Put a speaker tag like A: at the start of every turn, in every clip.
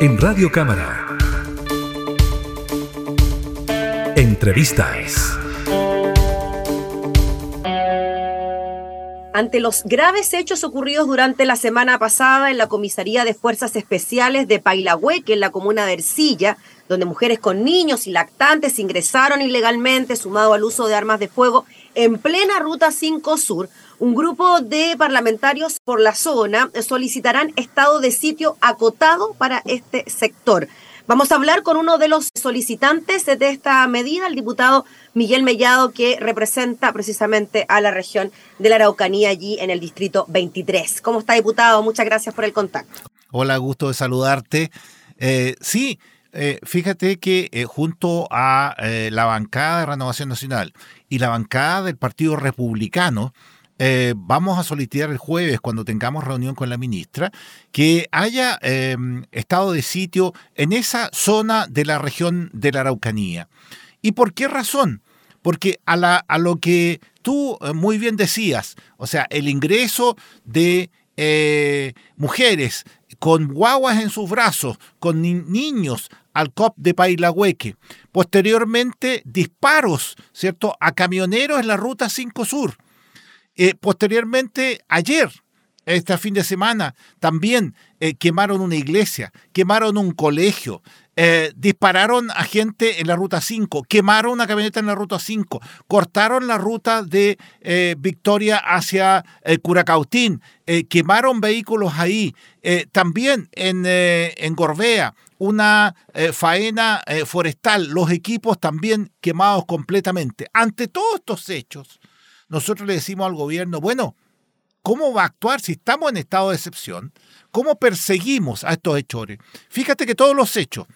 A: En Radio Cámara. Entrevistas.
B: Ante los graves hechos ocurridos durante la semana pasada en la Comisaría de Fuerzas Especiales de Pailahueque, en la comuna de Ercilla, donde mujeres con niños y lactantes ingresaron ilegalmente, sumado al uso de armas de fuego, en plena Ruta 5 Sur, un grupo de parlamentarios por la zona solicitarán estado de sitio acotado para este sector. Vamos a hablar con uno de los solicitantes de esta medida, el diputado Miguel Mellado, que representa precisamente a la región de la Araucanía allí en el distrito 23. ¿Cómo está, diputado? Muchas gracias por el contacto.
C: Hola, gusto de saludarte. Eh, sí, eh, fíjate que eh, junto a la bancada de Renovación Nacional y la bancada del Partido Republicano, eh, vamos a solicitar el jueves, cuando tengamos reunión con la ministra, que haya estado de sitio en esa zona de la región de la Araucanía. ¿Y por qué razón? Porque a, lo que tú eh, muy bien decías, o sea, el ingreso de eh, mujeres con guaguas en sus brazos, con niños al COP de Pailahueque. Posteriormente, disparos, ¿cierto?, a camioneros en la Ruta 5 Sur. Eh, posteriormente, ayer, este fin de semana, también eh, quemaron una iglesia, quemaron un colegio, eh, dispararon a gente en la ruta 5, quemaron una camioneta en la ruta 5, cortaron la ruta de Victoria hacia Curacautín, quemaron vehículos ahí. también en, en Gorbea, una faena forestal, los equipos también quemados completamente. Ante todos estos hechos, nosotros le decimos al gobierno, bueno, ¿cómo va a actuar si estamos en estado de excepción? ¿Cómo perseguimos a estos hechores? Fíjate que todos los hechos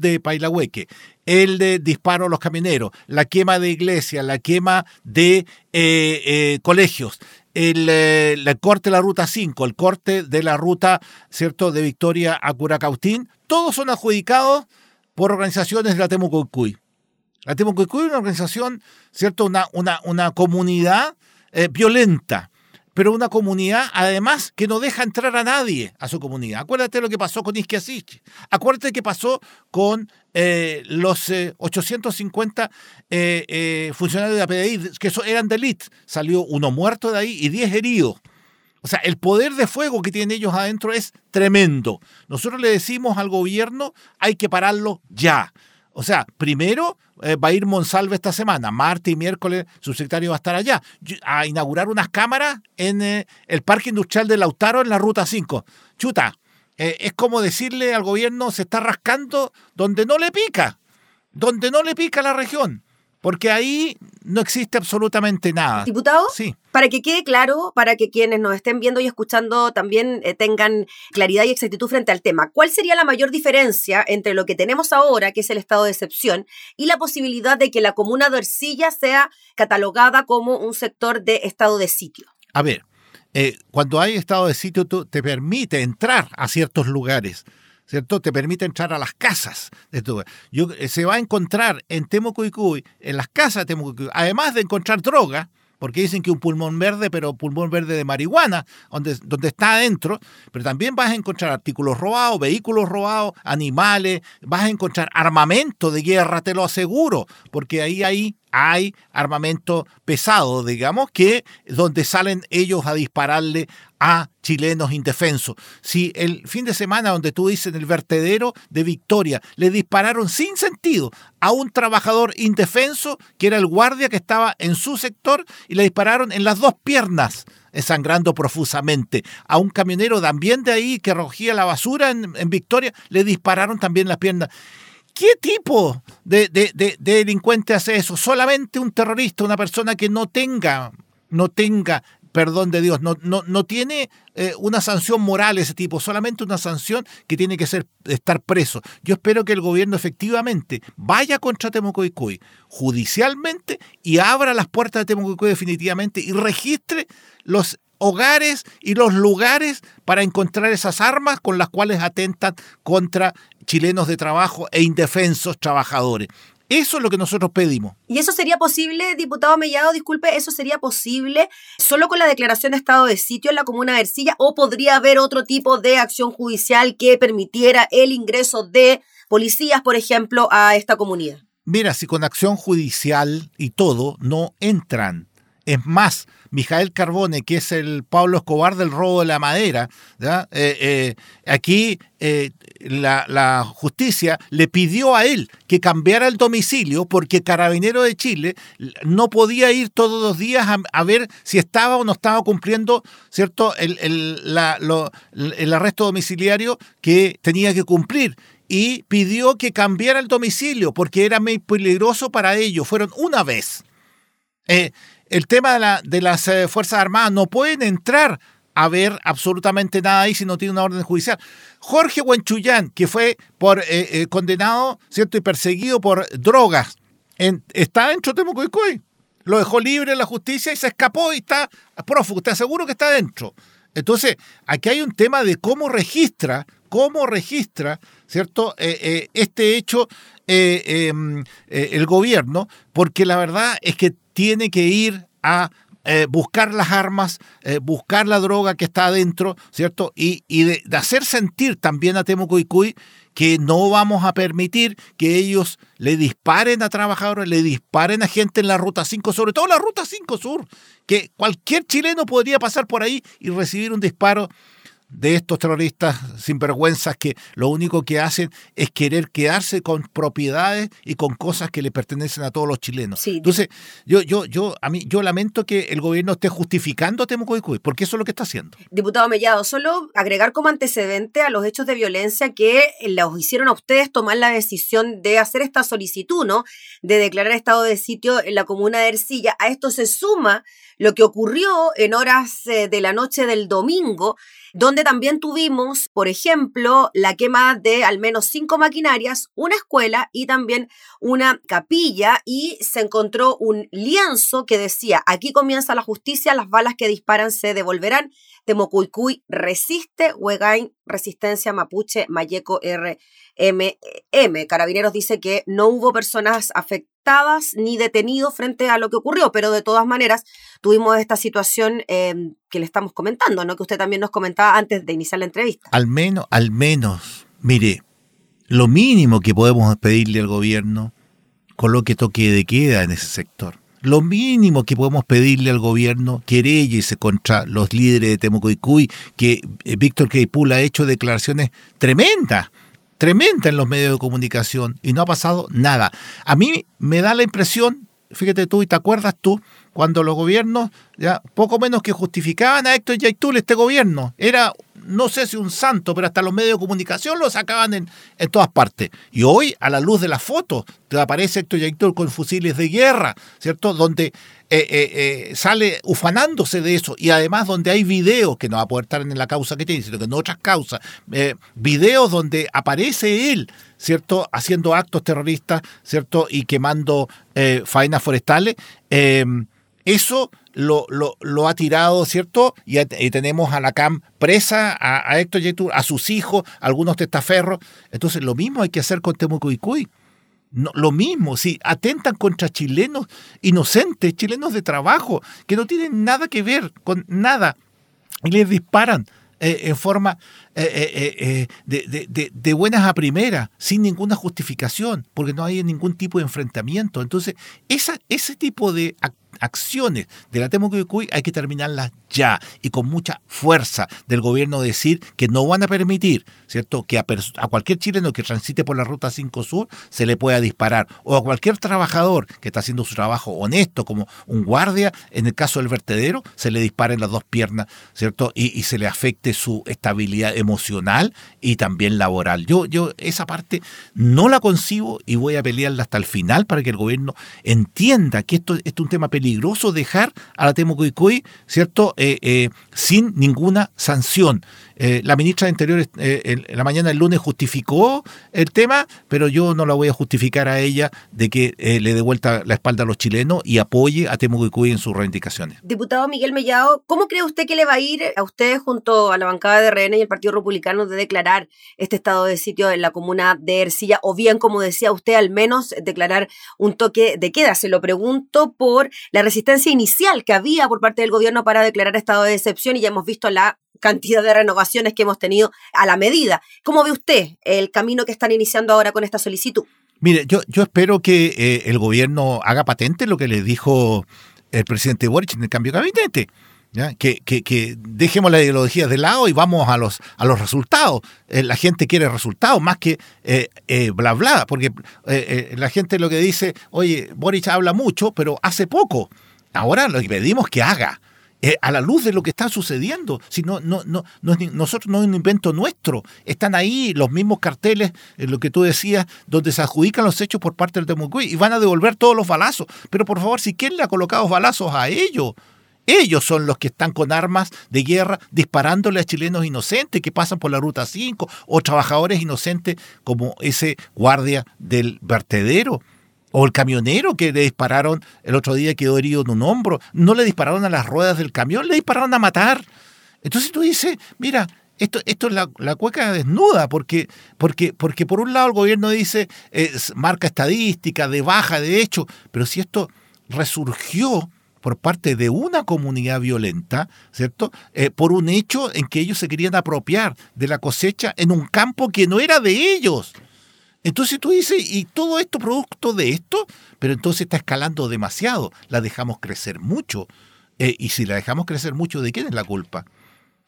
C: de Pailahueque, el de disparo a los camioneros, la quema de iglesias, la quema de eh, eh, colegios, eh, el, corte de la ruta 5, el corte de la ruta ¿cierto? de Victoria a Curacautín, todos son adjudicados por organizaciones de la Temucuicuy. La Temucuicuy es una organización, ¿cierto? Una, una, una comunidad eh, violenta, pero una comunidad además que no deja entrar a nadie a su comunidad. Acuérdate lo que pasó con Isquiasichi. Acuérdate qué pasó con eh, los 850 eh, funcionarios de la PDI, que eran de élite. Salió uno muerto de ahí y 10 heridos. O sea, el poder de fuego que tienen ellos adentro es tremendo. Nosotros le decimos al gobierno, hay que pararlo ya. O sea, primero eh, va a ir Monsalve esta semana, martes y miércoles su secretario va a estar allá, a inaugurar unas cámaras en eh, el Parque Industrial de Lautaro en la Ruta 5. Chuta, eh, es como decirle al gobierno se está rascando donde no le pica, donde no le pica la región. Porque ahí no existe absolutamente nada.
B: Diputado, sí. para que quede claro, para que quienes nos estén viendo y escuchando también eh, tengan claridad y exactitud frente al tema, ¿cuál sería la mayor diferencia entre lo que tenemos ahora, que es el estado de excepción, y la posibilidad de que la comuna de Ercilla sea catalogada como un sector de estado de sitio?
C: A ver, eh, cuando hay estado de sitio, te permite entrar a ciertos lugares ¿cierto? Te permite entrar a las casas. De Yo, eh, se va a encontrar en Temucuicuy, en las casas de Temucuicuy, además de encontrar droga, porque dicen que un pulmón verde, pero pulmón verde de marihuana, donde, donde está adentro, pero también vas a encontrar artículos robados, vehículos robados, animales, vas a encontrar armamento de guerra, te lo aseguro, porque ahí hay hay armamento pesado, digamos, que donde salen ellos a dispararle a chilenos indefensos. Si el fin de semana donde tú dices en el vertedero de Victoria le dispararon sin sentido a un trabajador indefenso que era el guardia que estaba en su sector y le dispararon en las dos piernas sangrando profusamente. A un camionero también de ahí que recogía la basura en, en Victoria le dispararon también las piernas. ¿Qué tipo de, delincuente hace eso? Solamente un terrorista, una persona que no tenga, no tenga perdón de Dios, no, no, no tiene eh, una sanción moral ese tipo, solamente una sanción que tiene que ser estar preso. Yo espero que el gobierno efectivamente vaya contra Temucoicuy judicialmente y abra las puertas de Temucoicuy definitivamente y registre los hogares y los lugares para encontrar esas armas con las cuales atentan contra chilenos de trabajo e indefensos trabajadores. Eso es lo que nosotros pedimos.
B: ¿Y eso sería posible, diputado Mellado? Disculpe, ¿eso sería posible solo con la declaración de estado de sitio en la comuna de Ercilla o podría haber otro tipo de acción judicial que permitiera el ingreso de policías, por ejemplo, a esta comunidad?
C: Mira, si con acción judicial y todo no entran. Es más, Mijael Carbone, que es el Pablo Escobar del robo de la madera, eh, eh, aquí eh, la, justicia le pidió a él que cambiara el domicilio porque Carabinero de Chile no podía ir todos los días a, ver si estaba o no estaba cumpliendo cierto el, el arresto domiciliario que tenía que cumplir. Y pidió que cambiara el domicilio porque era muy peligroso para ellos. Fueron una vez el tema de, las eh, Fuerzas Armadas no pueden entrar a ver absolutamente nada ahí si no tiene una orden judicial. Jorge Huenchuyán, que fue eh, eh, condenado ¿cierto? y perseguido por drogas, está dentro de Temucoicoy. Lo dejó libre en la justicia y se escapó y está prófugo. Te aseguro que está dentro. Entonces, aquí hay un tema de cómo registra, cómo registra, ¿cierto? este hecho em, el gobierno, porque la verdad es que tiene que ir a eh, buscar las armas, eh, buscar la droga que está adentro, ¿cierto? Y, de, hacer sentir también a Temucuicuy que no vamos a permitir que ellos le disparen a trabajadores, le disparen a gente en la Ruta 5, sobre todo la Ruta 5 Sur, que cualquier chileno podría pasar por ahí y recibir un disparo de estos terroristas sinvergüenzas que lo único que hacen es querer quedarse con propiedades y con cosas que le pertenecen a todos los chilenos. Entonces, yo, yo, yo, a mí, yo lamento que el gobierno esté justificando a Temucoicuy, porque eso es lo que está haciendo.
B: Diputado Mellado, solo agregar como antecedente a los hechos de violencia que los hicieron a ustedes tomar la decisión de hacer esta solicitud, ¿no? De declarar estado de sitio en la comuna de Ercilla. A esto se suma lo que ocurrió en horas eh, de la noche del domingo donde también tuvimos, por ejemplo, la quema de al menos cinco maquinarias, una escuela y también una capilla y se encontró un lienzo que decía, aquí comienza la justicia, las balas que disparan se devolverán, Temocuicuy resiste, Huegain resistencia, Mapuche, Mayeco RMM. Carabineros dice que no hubo personas afectadas ni detenidos frente a lo que ocurrió, pero de todas maneras tuvimos esta situación em, que le estamos comentando, ¿no? Que usted también nos comentaba antes de iniciar la entrevista.
C: Al menos, al menos, mire, lo mínimo que podemos pedirle al gobierno coloque toque de queda en ese sector. Lo mínimo que podemos pedirle al gobierno, querellese contra los líderes de Temucoicuy, que eh, Víctor Keipul ha hecho declaraciones tremendas tremenda en los medios de comunicación y no ha pasado nada. A mí me da la impresión, fíjate tú y te acuerdas tú, cuando los gobiernos ya poco menos que justificaban a Héctor Yaitul este gobierno. Era no sé si un santo, pero hasta los medios de comunicación lo sacaban en, en todas partes. Y hoy, a la luz de las fotos, te aparece Héctor Yaitul con fusiles de guerra, ¿cierto? Donde eh, eh, eh, sale ufanándose de eso y además donde hay videos, que no va a poder estar en la causa que tiene, sino que en otras causas, videos donde aparece él, ¿cierto? Haciendo actos terroristas, ¿cierto? Y quemando faenas forestales. Eso lo, lo, ha tirado, ¿cierto? Y, tenemos a la CAM presa, a, Héctor Yetur, a sus hijos, algunos testaferros. Entonces, lo mismo hay que hacer con Temucuicuy. No, lo mismo, si atentan contra chilenos inocentes, chilenos de trabajo, que no tienen nada que ver con nada, y les disparan eh, en forma eh, eh, de, de, de, buenas a primeras, sin ninguna justificación, porque no hay ningún tipo de enfrentamiento. Entonces, ese tipo de acciones de la Temucuicuy hay que terminarlas ya y con mucha fuerza del gobierno decir que no van a permitir, ¿cierto?, que a, cualquier chileno que transite por la ruta 5 Sur se le pueda disparar o a cualquier trabajador que está haciendo su trabajo honesto como un guardia, en el caso del vertedero, se le disparen las dos piernas, ¿cierto?, y, se le afecte su estabilidad emocional y también laboral. Yo, yo esa parte no la concibo y voy a pelearla hasta el final para que el gobierno entienda que esto, esto es un tema peligroso dejar a la Temucuicuy, ¿cierto?, eh, eh, sin ninguna sanción. Eh, la ministra de Interior eh, en la mañana del lunes justificó el tema, pero yo no la voy a justificar a ella de que le dé vuelta la espalda a los chilenos y apoye a Temucuicuy en sus reivindicaciones.
B: Diputado Miguel Mellado, ¿cómo cree usted que le va a ir a usted junto a la bancada de RN y el Partido Republicano de declarar este estado de sitio en la comuna de Ercilla? O bien, como decía usted, al menos declarar un toque de queda. Se lo pregunto por la resistencia inicial que había por parte del gobierno para declarar estado de excepción y ya hemos visto la cantidad de renovaciones que hemos tenido a la medida. ¿Cómo ve usted el camino que están iniciando ahora con esta solicitud?
C: Mire, yo, espero que eh, el gobierno haga patente lo que le dijo el presidente Boric en el cambio de gabinete. Que, que, dejemos la ideología de lado y vamos a los, resultados. Eh, la gente quiere resultados más que eh, bla bla, porque la gente lo que dice, oye, Boric habla mucho, pero hace poco. Ahora lo que pedimos que haga. Eh, a la luz de lo que está sucediendo. Si no, no, no, nosotros no es un invento nuestro. Están ahí los mismos carteles, eh, lo que tú decías, donde se adjudican los hechos por parte del Temucuy y van a devolver todos los balazos. Pero por favor, si quién le ha colocado balazos a ellos. Ellos son los que están con armas de guerra disparándole a chilenos inocentes que pasan por la Ruta 5 o trabajadores inocentes como ese guardia del vertedero. O el camionero que le dispararon el otro día quedó herido en un hombro. No le dispararon a las ruedas del camión, le dispararon a matar. Entonces tú dices, mira, esto, esto es la, cueca desnuda, porque, porque, porque por un lado el gobierno dice, marca estadística de baja de hecho, pero si esto resurgió por parte de una comunidad violenta, ¿cierto? Eh, por un hecho en que ellos se querían apropiar de la cosecha en un campo que no era de ellos. Entonces tú dices, ¿y todo esto producto de esto? Pero entonces está escalando demasiado, la dejamos crecer mucho. Eh, y si la dejamos crecer mucho, ¿de quién es la culpa?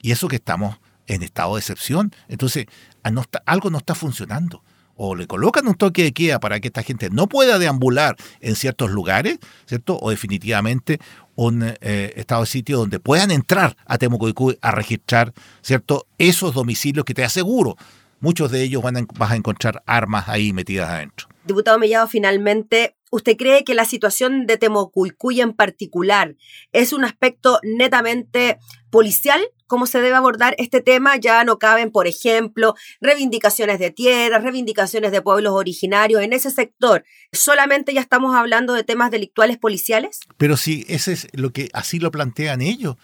C: Y eso que estamos en estado de excepción. Entonces, ah, algo no está funcionando. O le colocan un toque de queda para que esta gente no pueda deambular en ciertos lugares, ¿cierto? O definitivamente un eh, estado de sitio donde puedan entrar a Temucoicuy a registrar, ¿cierto? Esos domicilios que te aseguro muchos de ellos van a, vas a encontrar armas ahí metidas adentro.
B: Diputado Mellado, finalmente, ¿usted cree que la situación de Temocuycuy en particular es un aspecto netamente policial? ¿Cómo se debe abordar este tema? Ya no caben, por ejemplo, reivindicaciones de tierras, reivindicaciones de pueblos originarios en ese sector. ¿Solamente ya estamos hablando de temas delictuales policiales?
C: Pero sí, ese es lo que así lo plantean ellos.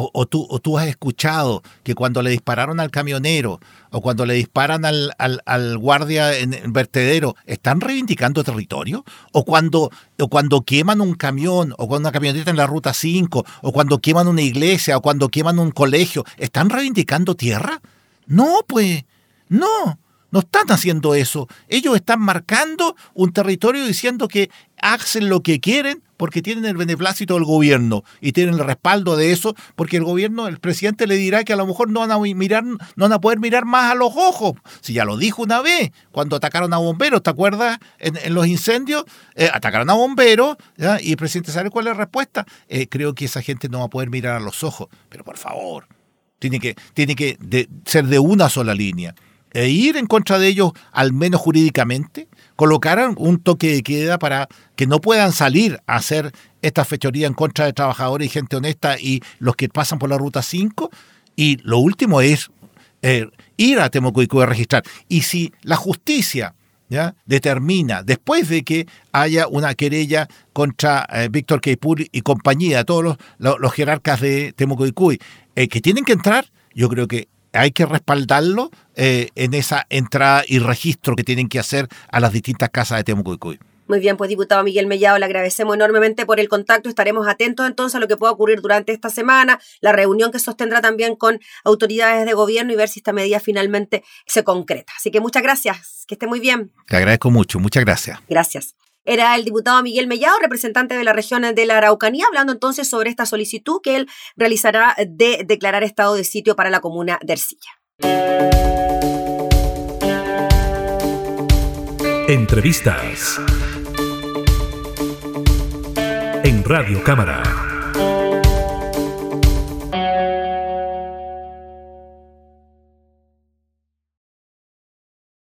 C: O, tú, o tú has escuchado que cuando le dispararon al camionero o cuando le disparan al, al, guardia en el vertedero, ¿están reivindicando territorio? ¿O cuando, o cuando queman un camión o cuando una camioneta en la ruta 5 o cuando queman una iglesia o cuando queman un colegio, ¿están reivindicando tierra? No, pues, no. No están haciendo eso. Ellos están marcando un territorio diciendo que hacen lo que quieren porque tienen el beneplácito del gobierno y tienen el respaldo de eso, porque el gobierno, el presidente le dirá que a lo mejor no van a mirar, no poder mirar más a los ojos. Si ya lo dijo una vez, cuando atacaron a bomberos, ¿te acuerdas? En, los incendios, eh, atacaron a bomberos, y el presidente sabe cuál es la respuesta. Eh, creo que esa gente no va a poder mirar a los ojos. Pero por favor, tiene que, tiene que ser de una sola línea e ir en contra de ellos, al menos jurídicamente, colocaran un toque de queda para que no puedan salir a hacer esta fechoría en contra de trabajadores y gente honesta y los que pasan por la ruta 5. Y lo último es eh, ir a Temocuicú a registrar. Y si la justicia ¿ya? determina, después de que haya una querella contra eh, Víctor Keipur y compañía, todos los, jerarcas de Temocuicú, eh, que tienen que entrar, yo creo que hay que respaldarlo eh, en esa entrada y registro que tienen que hacer a las distintas casas de Temucuicuy.
B: Muy bien, pues diputado Miguel Mellado, le agradecemos enormemente por el contacto. Estaremos atentos entonces a lo que pueda ocurrir durante esta semana, la reunión que sostendrá también con autoridades de gobierno y ver si esta medida finalmente se concreta. Así que muchas gracias, que esté muy bien.
C: Te agradezco mucho, muchas gracias.
B: Gracias. Era el diputado Miguel Mellado, representante de la región de la Araucanía, hablando entonces sobre esta solicitud que él realizará de declarar estado de sitio para la comuna de Ercilla.
A: Entrevistas en Radio Cámara.